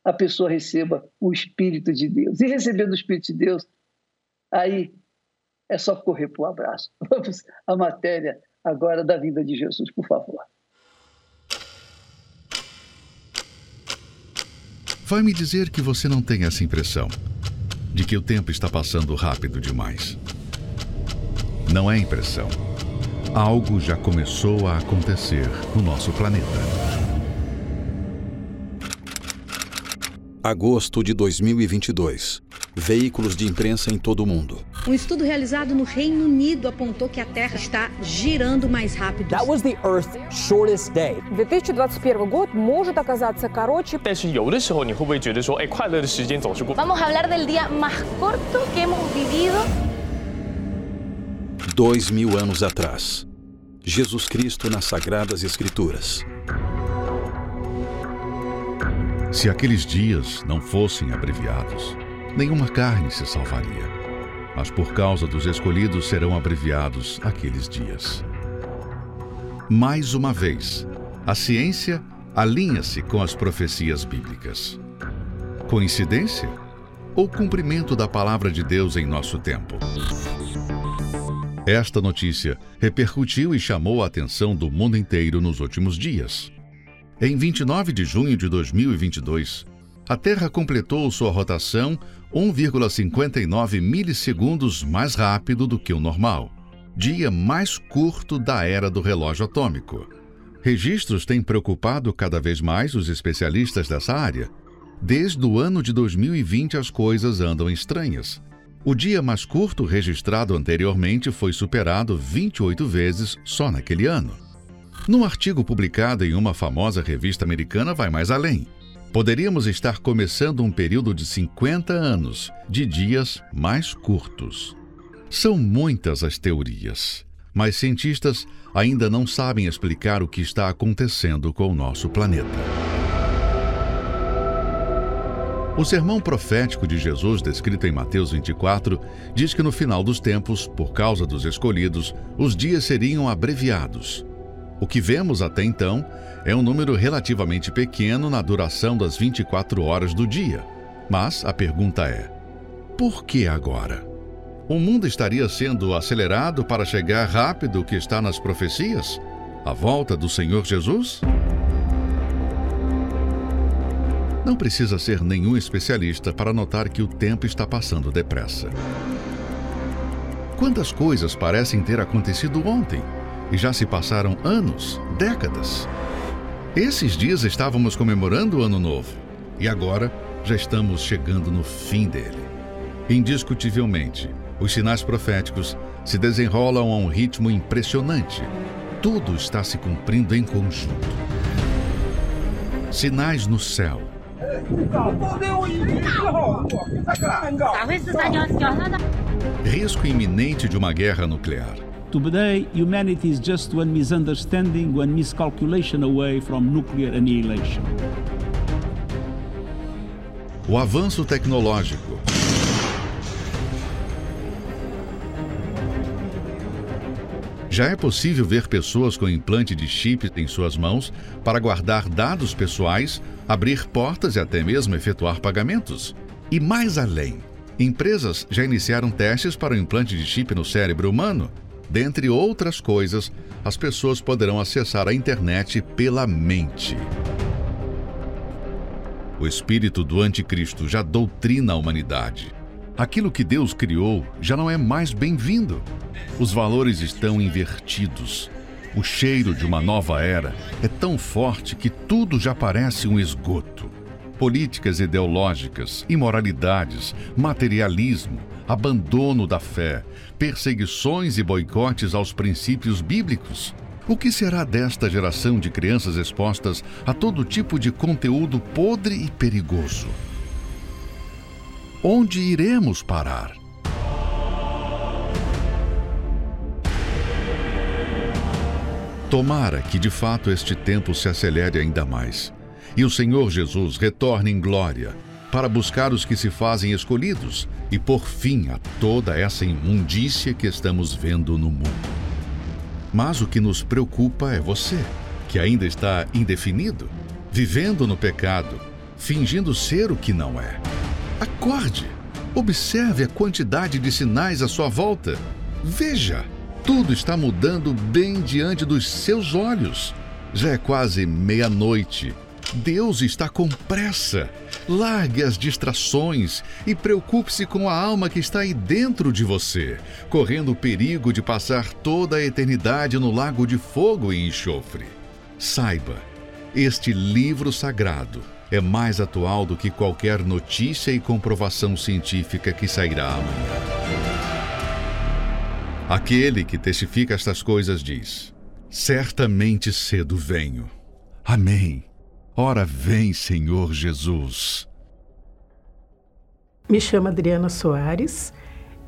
a pessoa receba o Espírito de Deus. E recebendo o Espírito de Deus, aí é só correr para o abraço. *laughs* Vamos à matéria agora da vida de Jesus, por favor. Vai me dizer que você não tem essa impressão de que o tempo está passando rápido demais. Não é impressão algo já começou a acontecer no nosso planeta. Agosto de 2022. Veículos de imprensa em todo o mundo. Um estudo realizado no Reino Unido apontou que a Terra está girando mais rápido. That was the Earth's shortest day. 2021 год может оказаться короче. Vamos a hablar del día más corto que hemos vivido Dois mil anos atrás, Jesus Cristo nas Sagradas Escrituras. Se aqueles dias não fossem abreviados, nenhuma carne se salvaria. Mas por causa dos escolhidos serão abreviados aqueles dias. Mais uma vez, a ciência alinha-se com as profecias bíblicas. Coincidência? ou cumprimento da palavra de Deus em nosso tempo. Esta notícia repercutiu e chamou a atenção do mundo inteiro nos últimos dias. Em 29 de junho de 2022, a Terra completou sua rotação 1,59 milissegundos mais rápido do que o normal, dia mais curto da era do relógio atômico. Registros têm preocupado cada vez mais os especialistas dessa área. Desde o ano de 2020 as coisas andam estranhas. O dia mais curto registrado anteriormente foi superado 28 vezes só naquele ano. Num artigo publicado em uma famosa revista americana, vai mais além. Poderíamos estar começando um período de 50 anos de dias mais curtos. São muitas as teorias, mas cientistas ainda não sabem explicar o que está acontecendo com o nosso planeta. O sermão profético de Jesus, descrito em Mateus 24, diz que no final dos tempos, por causa dos escolhidos, os dias seriam abreviados. O que vemos até então é um número relativamente pequeno na duração das 24 horas do dia. Mas a pergunta é: por que agora? O mundo estaria sendo acelerado para chegar rápido o que está nas profecias? A volta do Senhor Jesus? Não precisa ser nenhum especialista para notar que o tempo está passando depressa. Quantas coisas parecem ter acontecido ontem e já se passaram anos, décadas. Esses dias estávamos comemorando o Ano Novo e agora já estamos chegando no fim dele. Indiscutivelmente, os sinais proféticos se desenrolam a um ritmo impressionante. Tudo está se cumprindo em conjunto. Sinais no céu, Risco iminente de uma guerra nuclear. Today, humanity is just one misunderstanding, one miscalculation away from nuclear annihilation. O avanço tecnológico. Já é possível ver pessoas com implante de chip em suas mãos para guardar dados pessoais, abrir portas e até mesmo efetuar pagamentos. E mais além, empresas já iniciaram testes para o implante de chip no cérebro humano. Dentre outras coisas, as pessoas poderão acessar a internet pela mente. O espírito do anticristo já doutrina a humanidade Aquilo que Deus criou já não é mais bem-vindo. Os valores estão invertidos. O cheiro de uma nova era é tão forte que tudo já parece um esgoto. Políticas ideológicas, imoralidades, materialismo, abandono da fé, perseguições e boicotes aos princípios bíblicos. O que será desta geração de crianças expostas a todo tipo de conteúdo podre e perigoso? onde iremos parar? Tomara que de fato este tempo se acelere ainda mais e o Senhor Jesus retorne em glória para buscar os que se fazem escolhidos e por fim a toda essa imundícia que estamos vendo no mundo. Mas o que nos preocupa é você, que ainda está indefinido, vivendo no pecado, fingindo ser o que não é. Acorde. Observe a quantidade de sinais à sua volta. Veja, tudo está mudando bem diante dos seus olhos. Já é quase meia-noite. Deus está com pressa. Largue as distrações e preocupe-se com a alma que está aí dentro de você, correndo o perigo de passar toda a eternidade no lago de fogo e enxofre. Saiba, este livro sagrado é mais atual do que qualquer notícia e comprovação científica que sairá amanhã. Aquele que testifica estas coisas diz: Certamente cedo venho. Amém. Ora vem, Senhor Jesus. Me chamo Adriana Soares,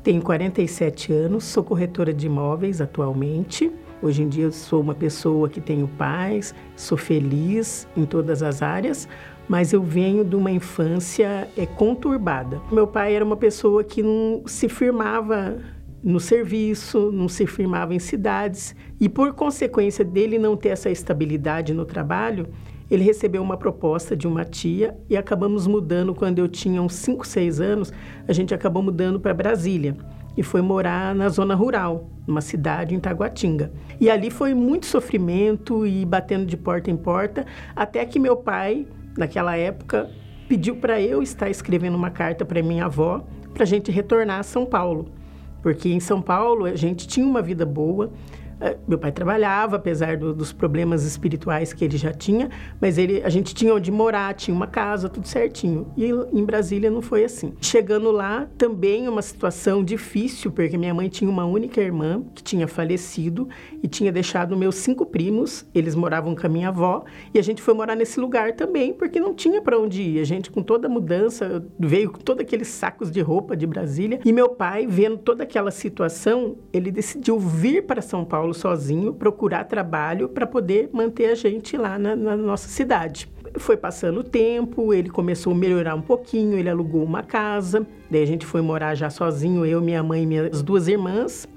tenho 47 anos, sou corretora de imóveis atualmente. Hoje em dia sou uma pessoa que tenho paz, sou feliz em todas as áreas, mas eu venho de uma infância é, conturbada. Meu pai era uma pessoa que não se firmava no serviço, não se firmava em cidades, e por consequência dele não ter essa estabilidade no trabalho, ele recebeu uma proposta de uma tia e acabamos mudando quando eu tinha uns 5, 6 anos, a gente acabou mudando para Brasília e foi morar na zona rural, numa cidade em Taguatinga. E ali foi muito sofrimento e batendo de porta em porta, até que meu pai, naquela época, pediu para eu estar escrevendo uma carta para minha avó para a gente retornar a São Paulo. Porque em São Paulo a gente tinha uma vida boa, meu pai trabalhava, apesar do, dos problemas espirituais que ele já tinha, mas ele, a gente tinha onde morar, tinha uma casa, tudo certinho. E em Brasília não foi assim. Chegando lá, também uma situação difícil, porque minha mãe tinha uma única irmã que tinha falecido e tinha deixado meus cinco primos, eles moravam com a minha avó, e a gente foi morar nesse lugar também, porque não tinha para onde ir. A gente, com toda a mudança, veio com todos aqueles sacos de roupa de Brasília, e meu pai, vendo toda aquela situação, ele decidiu vir para São Paulo Paulo sozinho, procurar trabalho para poder manter a gente lá na, na nossa cidade. Foi passando o tempo, ele começou a melhorar um pouquinho, ele alugou uma casa, daí a gente foi morar já sozinho, eu, minha mãe e minhas duas irmãs.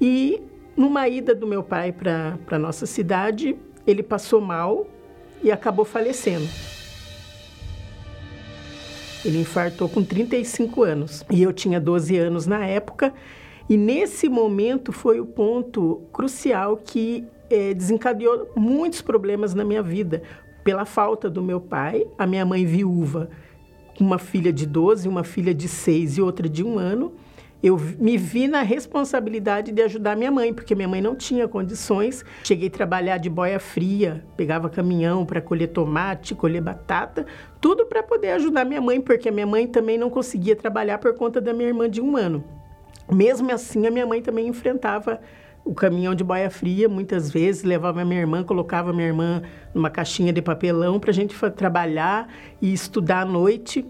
E numa ida do meu pai para a nossa cidade, ele passou mal e acabou falecendo. Ele infartou com 35 anos e eu tinha 12 anos na época e nesse momento foi o ponto crucial que é, desencadeou muitos problemas na minha vida. Pela falta do meu pai, a minha mãe viúva, uma filha de 12, uma filha de 6 e outra de um ano, eu me vi na responsabilidade de ajudar minha mãe, porque minha mãe não tinha condições. Cheguei a trabalhar de boia fria, pegava caminhão para colher tomate, colher batata, tudo para poder ajudar minha mãe, porque minha mãe também não conseguia trabalhar por conta da minha irmã de um ano. Mesmo assim, a minha mãe também enfrentava o caminhão de boia fria, muitas vezes levava minha irmã, colocava minha irmã numa caixinha de papelão para a gente trabalhar e estudar à noite.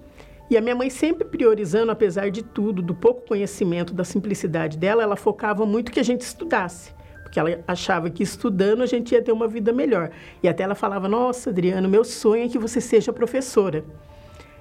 E a minha mãe sempre priorizando, apesar de tudo, do pouco conhecimento, da simplicidade dela, ela focava muito que a gente estudasse. Porque ela achava que estudando a gente ia ter uma vida melhor. E até ela falava: Nossa, Adriano, meu sonho é que você seja professora.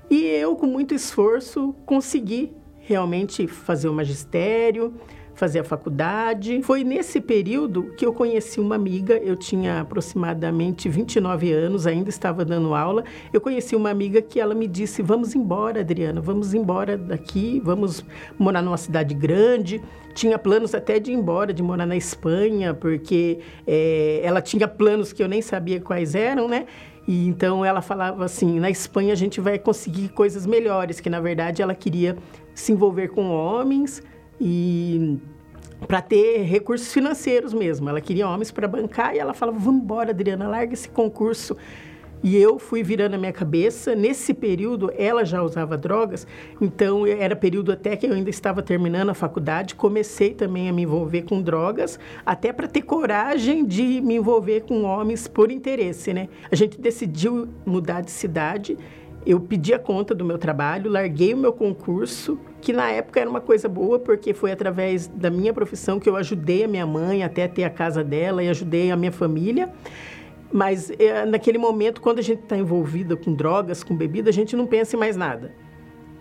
E eu, com muito esforço, consegui realmente fazer o magistério, fazer a faculdade. Foi nesse período que eu conheci uma amiga, eu tinha aproximadamente 29 anos, ainda estava dando aula. Eu conheci uma amiga que ela me disse: "Vamos embora, Adriana, vamos embora daqui, vamos morar numa cidade grande". Tinha planos até de ir embora, de morar na Espanha, porque é, ela tinha planos que eu nem sabia quais eram, né? E então ela falava assim: na Espanha a gente vai conseguir coisas melhores, que na verdade ela queria se envolver com homens e para ter recursos financeiros mesmo. Ela queria homens para bancar e ela falava: "Vamos embora, Adriana, larga esse concurso". E eu fui virando a minha cabeça. Nesse período, ela já usava drogas, então era período até que eu ainda estava terminando a faculdade. Comecei também a me envolver com drogas, até para ter coragem de me envolver com homens por interesse, né? A gente decidiu mudar de cidade eu pedi a conta do meu trabalho, larguei o meu concurso, que na época era uma coisa boa, porque foi através da minha profissão que eu ajudei a minha mãe até ter a casa dela e ajudei a minha família. Mas é, naquele momento, quando a gente está envolvida com drogas, com bebida, a gente não pensa em mais nada.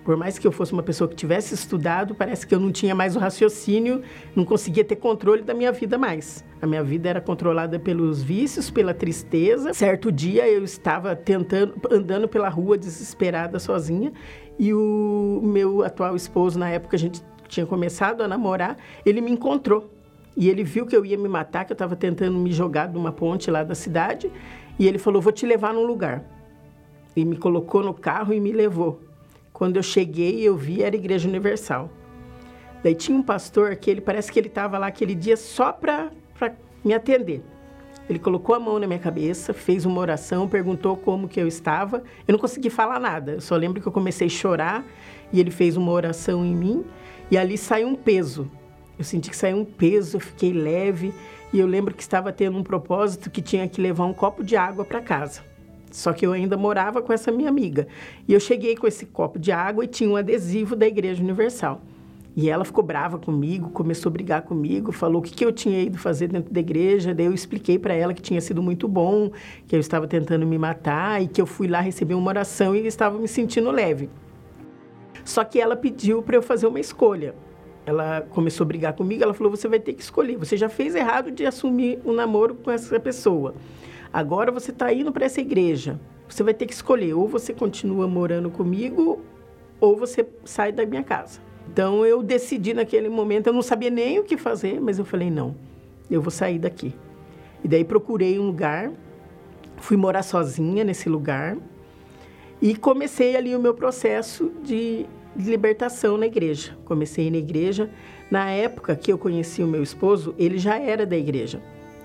Por mais que eu fosse uma pessoa que tivesse estudado, parece que eu não tinha mais o raciocínio, não conseguia ter controle da minha vida mais. A minha vida era controlada pelos vícios, pela tristeza. Certo dia eu estava tentando, andando pela rua desesperada sozinha e o meu atual esposo, na época a gente tinha começado a namorar, ele me encontrou. E ele viu que eu ia me matar, que eu estava tentando me jogar de uma ponte lá da cidade. E ele falou: Vou te levar num lugar. E me colocou no carro e me levou. Quando eu cheguei, eu vi era Igreja Universal. Daí tinha um pastor que ele parece que ele estava lá aquele dia só para me atender. Ele colocou a mão na minha cabeça, fez uma oração, perguntou como que eu estava. Eu não consegui falar nada. Eu só lembro que eu comecei a chorar e ele fez uma oração em mim e ali saiu um peso. Eu senti que saiu um peso, eu fiquei leve e eu lembro que estava tendo um propósito que tinha que levar um copo de água para casa. Só que eu ainda morava com essa minha amiga. E eu cheguei com esse copo de água e tinha um adesivo da Igreja Universal. E ela ficou brava comigo, começou a brigar comigo, falou o que, que eu tinha ido fazer dentro da igreja. Daí eu expliquei para ela que tinha sido muito bom, que eu estava tentando me matar e que eu fui lá receber uma oração e estava me sentindo leve. Só que ela pediu para eu fazer uma escolha. Ela começou a brigar comigo, ela falou: "Você vai ter que escolher. Você já fez errado de assumir um namoro com essa pessoa. Agora você está indo para essa igreja. Você vai ter que escolher, ou você continua morando comigo, ou você sai da minha casa. Então eu decidi naquele momento, eu não sabia nem o que fazer, mas eu falei: não, eu vou sair daqui. E daí procurei um lugar, fui morar sozinha nesse lugar e comecei ali o meu processo de libertação na igreja. Comecei na igreja. Na época que eu conheci o meu esposo, ele já era da igreja.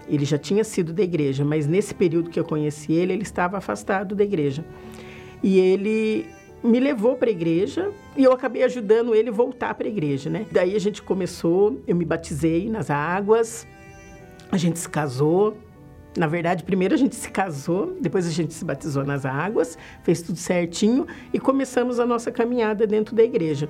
Ele já tinha sido da igreja, mas nesse período que eu conheci ele, ele estava afastado da igreja. E ele me levou para a igreja e eu acabei ajudando ele voltar para a igreja, né? Daí a gente começou, eu me batizei nas águas, a gente se casou. Na verdade, primeiro a gente se casou, depois a gente se batizou nas águas, fez tudo certinho e começamos a nossa caminhada dentro da igreja.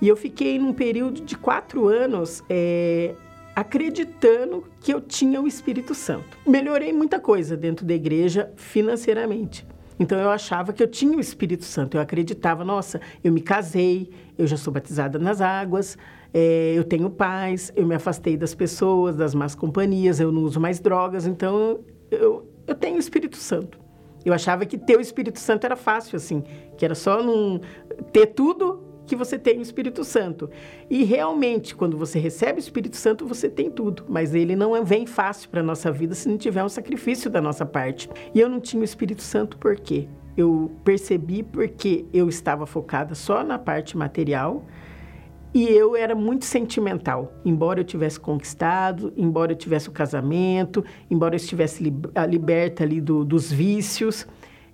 E eu fiquei num período de quatro anos é, acreditando que eu tinha o Espírito Santo. Melhorei muita coisa dentro da igreja financeiramente. Então eu achava que eu tinha o Espírito Santo. Eu acreditava, nossa, eu me casei, eu já sou batizada nas águas, é, eu tenho paz, eu me afastei das pessoas, das más companhias, eu não uso mais drogas, então eu, eu tenho o Espírito Santo. Eu achava que ter o Espírito Santo era fácil, assim, que era só não ter tudo que você tem o Espírito Santo. E realmente, quando você recebe o Espírito Santo, você tem tudo, mas ele não vem fácil para a nossa vida se não tiver um sacrifício da nossa parte. E eu não tinha o Espírito Santo por quê? Eu percebi porque eu estava focada só na parte material e eu era muito sentimental. Embora eu tivesse conquistado, embora eu tivesse o casamento, embora eu estivesse liberta ali do, dos vícios,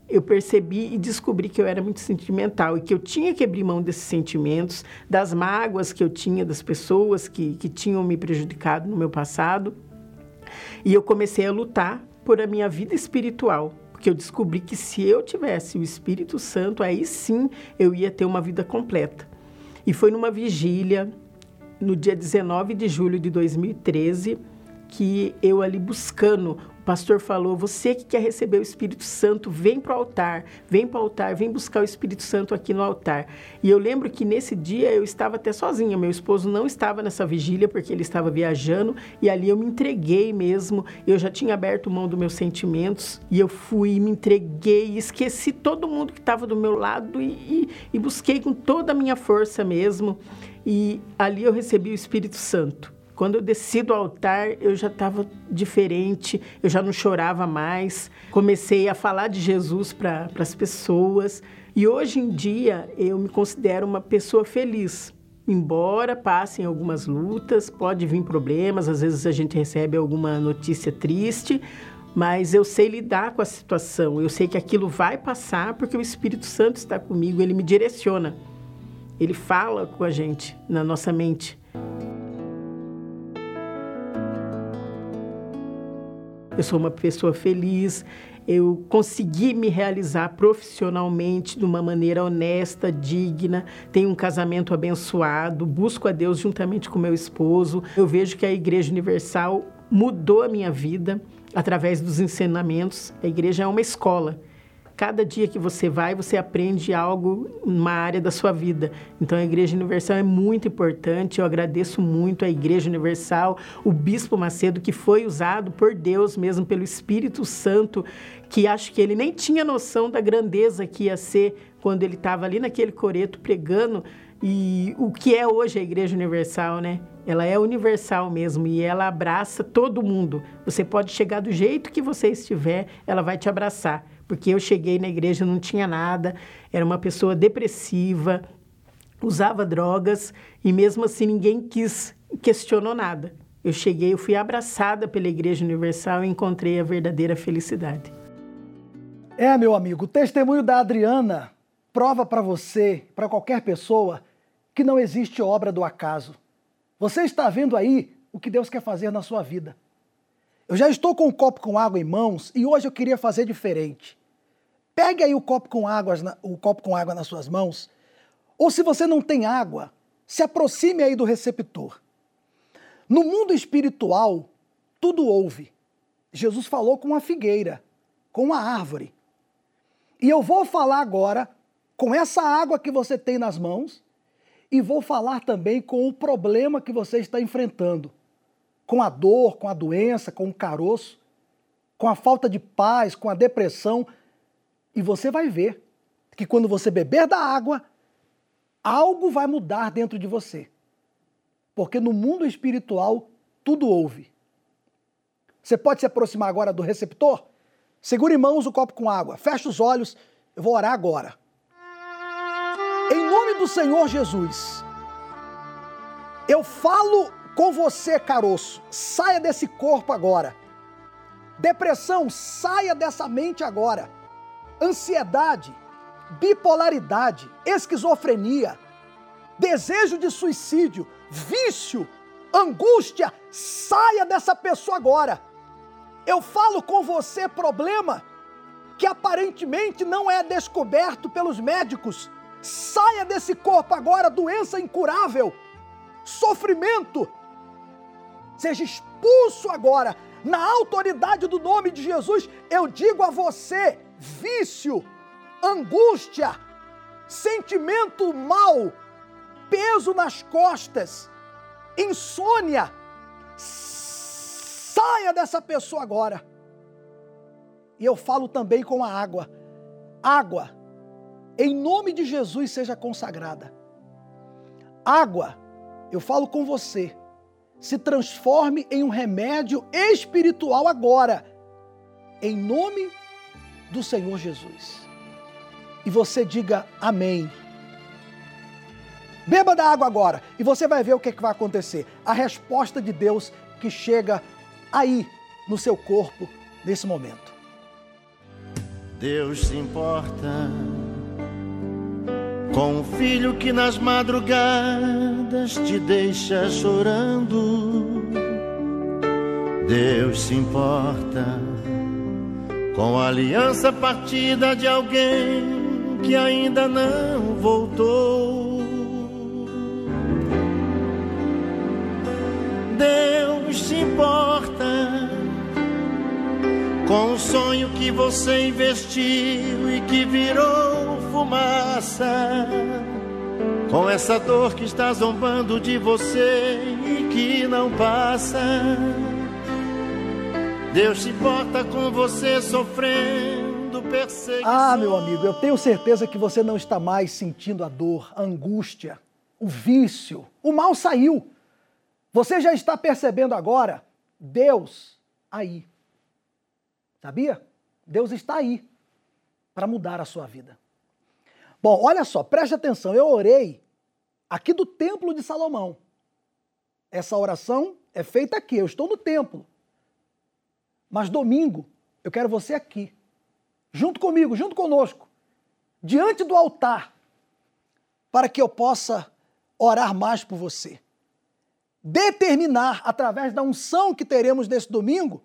eu percebi e descobri que eu era muito sentimental e que eu tinha que abrir mão desses sentimentos, das mágoas que eu tinha das pessoas que, que tinham me prejudicado no meu passado. E eu comecei a lutar por a minha vida espiritual, porque eu descobri que se eu tivesse o Espírito Santo, aí sim eu ia ter uma vida completa. E foi numa vigília, no dia 19 de julho de 2013, que eu ali buscando pastor falou: você que quer receber o Espírito Santo, vem para o altar, vem para o altar, vem buscar o Espírito Santo aqui no altar. E eu lembro que nesse dia eu estava até sozinha, meu esposo não estava nessa vigília porque ele estava viajando e ali eu me entreguei mesmo. Eu já tinha aberto mão dos meus sentimentos e eu fui, me entreguei, esqueci todo mundo que estava do meu lado e, e, e busquei com toda a minha força mesmo. E ali eu recebi o Espírito Santo. Quando eu desci do altar, eu já estava diferente, eu já não chorava mais. Comecei a falar de Jesus para as pessoas. E hoje em dia, eu me considero uma pessoa feliz. Embora passem algumas lutas, pode vir problemas, às vezes a gente recebe alguma notícia triste, mas eu sei lidar com a situação. Eu sei que aquilo vai passar porque o Espírito Santo está comigo, ele me direciona. Ele fala com a gente na nossa mente. Eu sou uma pessoa feliz, eu consegui me realizar profissionalmente de uma maneira honesta, digna, tenho um casamento abençoado, busco a Deus juntamente com meu esposo. Eu vejo que a Igreja Universal mudou a minha vida através dos ensinamentos. A igreja é uma escola. Cada dia que você vai, você aprende algo numa área da sua vida. Então, a Igreja Universal é muito importante. Eu agradeço muito à Igreja Universal, o Bispo Macedo, que foi usado por Deus mesmo, pelo Espírito Santo, que acho que ele nem tinha noção da grandeza que ia ser quando ele estava ali naquele coreto pregando. E o que é hoje a Igreja Universal, né? Ela é universal mesmo e ela abraça todo mundo. Você pode chegar do jeito que você estiver, ela vai te abraçar porque eu cheguei na igreja não tinha nada, era uma pessoa depressiva, usava drogas e mesmo assim ninguém quis questionou nada. Eu cheguei, eu fui abraçada pela Igreja Universal e encontrei a verdadeira felicidade. É, meu amigo, o testemunho da Adriana prova para você, para qualquer pessoa, que não existe obra do acaso. Você está vendo aí o que Deus quer fazer na sua vida. Eu já estou com um copo com água em mãos e hoje eu queria fazer diferente. Pegue aí o copo com água, o copo com água nas suas mãos. Ou se você não tem água, se aproxime aí do receptor. No mundo espiritual, tudo houve. Jesus falou com a figueira, com a árvore. E eu vou falar agora com essa água que você tem nas mãos e vou falar também com o problema que você está enfrentando com a dor, com a doença, com o caroço. com a falta de paz, com a depressão. E você vai ver que quando você beber da água, algo vai mudar dentro de você. Porque no mundo espiritual, tudo ouve. Você pode se aproximar agora do receptor? Segure em mãos o copo com água, feche os olhos, eu vou orar agora. Em nome do Senhor Jesus, eu falo com você, caroço, saia desse corpo agora. Depressão, saia dessa mente agora. Ansiedade, bipolaridade, esquizofrenia, desejo de suicídio, vício, angústia, saia dessa pessoa agora. Eu falo com você problema que aparentemente não é descoberto pelos médicos. Saia desse corpo agora, doença incurável, sofrimento. Seja expulso agora, na autoridade do nome de Jesus. Eu digo a você: vício, angústia, sentimento mal, peso nas costas, insônia, saia dessa pessoa agora. E eu falo também com a água. Água, em nome de Jesus, seja consagrada. Água, eu falo com você, se transforme em um remédio espiritual agora, em nome do Senhor Jesus. E você diga amém. Beba da água agora e você vai ver o que, é que vai acontecer. A resposta de Deus que chega aí no seu corpo nesse momento. Deus se importa com o filho que nas madrugadas te deixa chorando. Deus se importa com a aliança partida de alguém que ainda não voltou. Deus se importa com o sonho que você investiu e que virou fumaça. Com essa dor que está zombando de você e que não passa. Deus se importa com você sofrendo perseguição. Ah, meu amigo, eu tenho certeza que você não está mais sentindo a dor, a angústia, o vício. O mal saiu. Você já está percebendo agora Deus aí. Sabia? Deus está aí para mudar a sua vida. Bom, olha só, preste atenção. Eu orei aqui do Templo de Salomão. Essa oração é feita aqui, eu estou no templo. Mas domingo, eu quero você aqui, junto comigo, junto conosco, diante do altar, para que eu possa orar mais por você determinar, através da unção que teremos nesse domingo,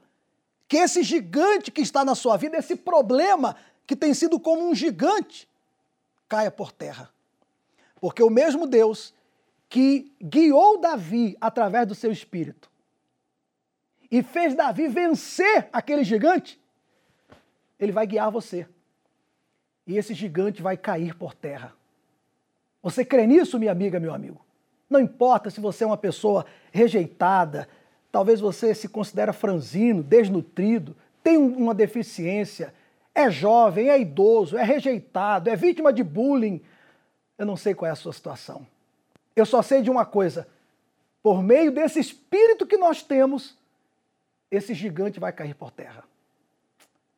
que esse gigante que está na sua vida, esse problema que tem sido como um gigante, caia por terra. Porque o mesmo Deus que guiou Davi através do seu espírito e fez Davi vencer aquele gigante, ele vai guiar você. E esse gigante vai cair por terra. Você crê nisso, minha amiga, meu amigo? Não importa se você é uma pessoa rejeitada, talvez você se considera franzino, desnutrido, tem uma deficiência, é jovem, é idoso, é rejeitado, é vítima de bullying. Eu não sei qual é a sua situação. Eu só sei de uma coisa: por meio desse espírito que nós temos, esse gigante vai cair por terra.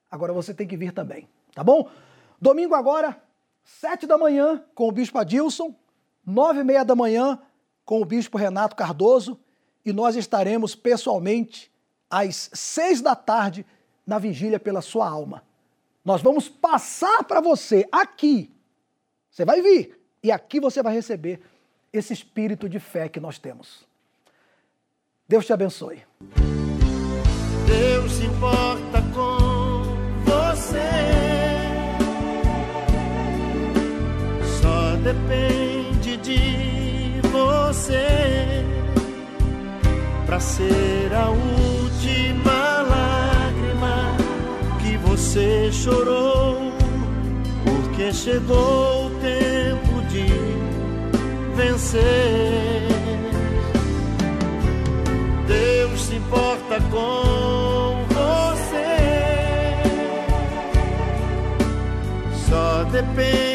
Agora você tem que vir também, tá bom? Domingo agora, sete da manhã, com o Bispo Adilson, nove e meia da manhã, com o bispo Renato Cardoso e nós estaremos pessoalmente às seis da tarde na vigília pela sua alma. Nós vamos passar para você aqui. Você vai vir e aqui você vai receber esse espírito de fé que nós temos. Deus te abençoe. Deus se importa com você. Só depende de você para ser a última você chorou, porque chegou o tempo de vencer. Deus se importa com você, só depende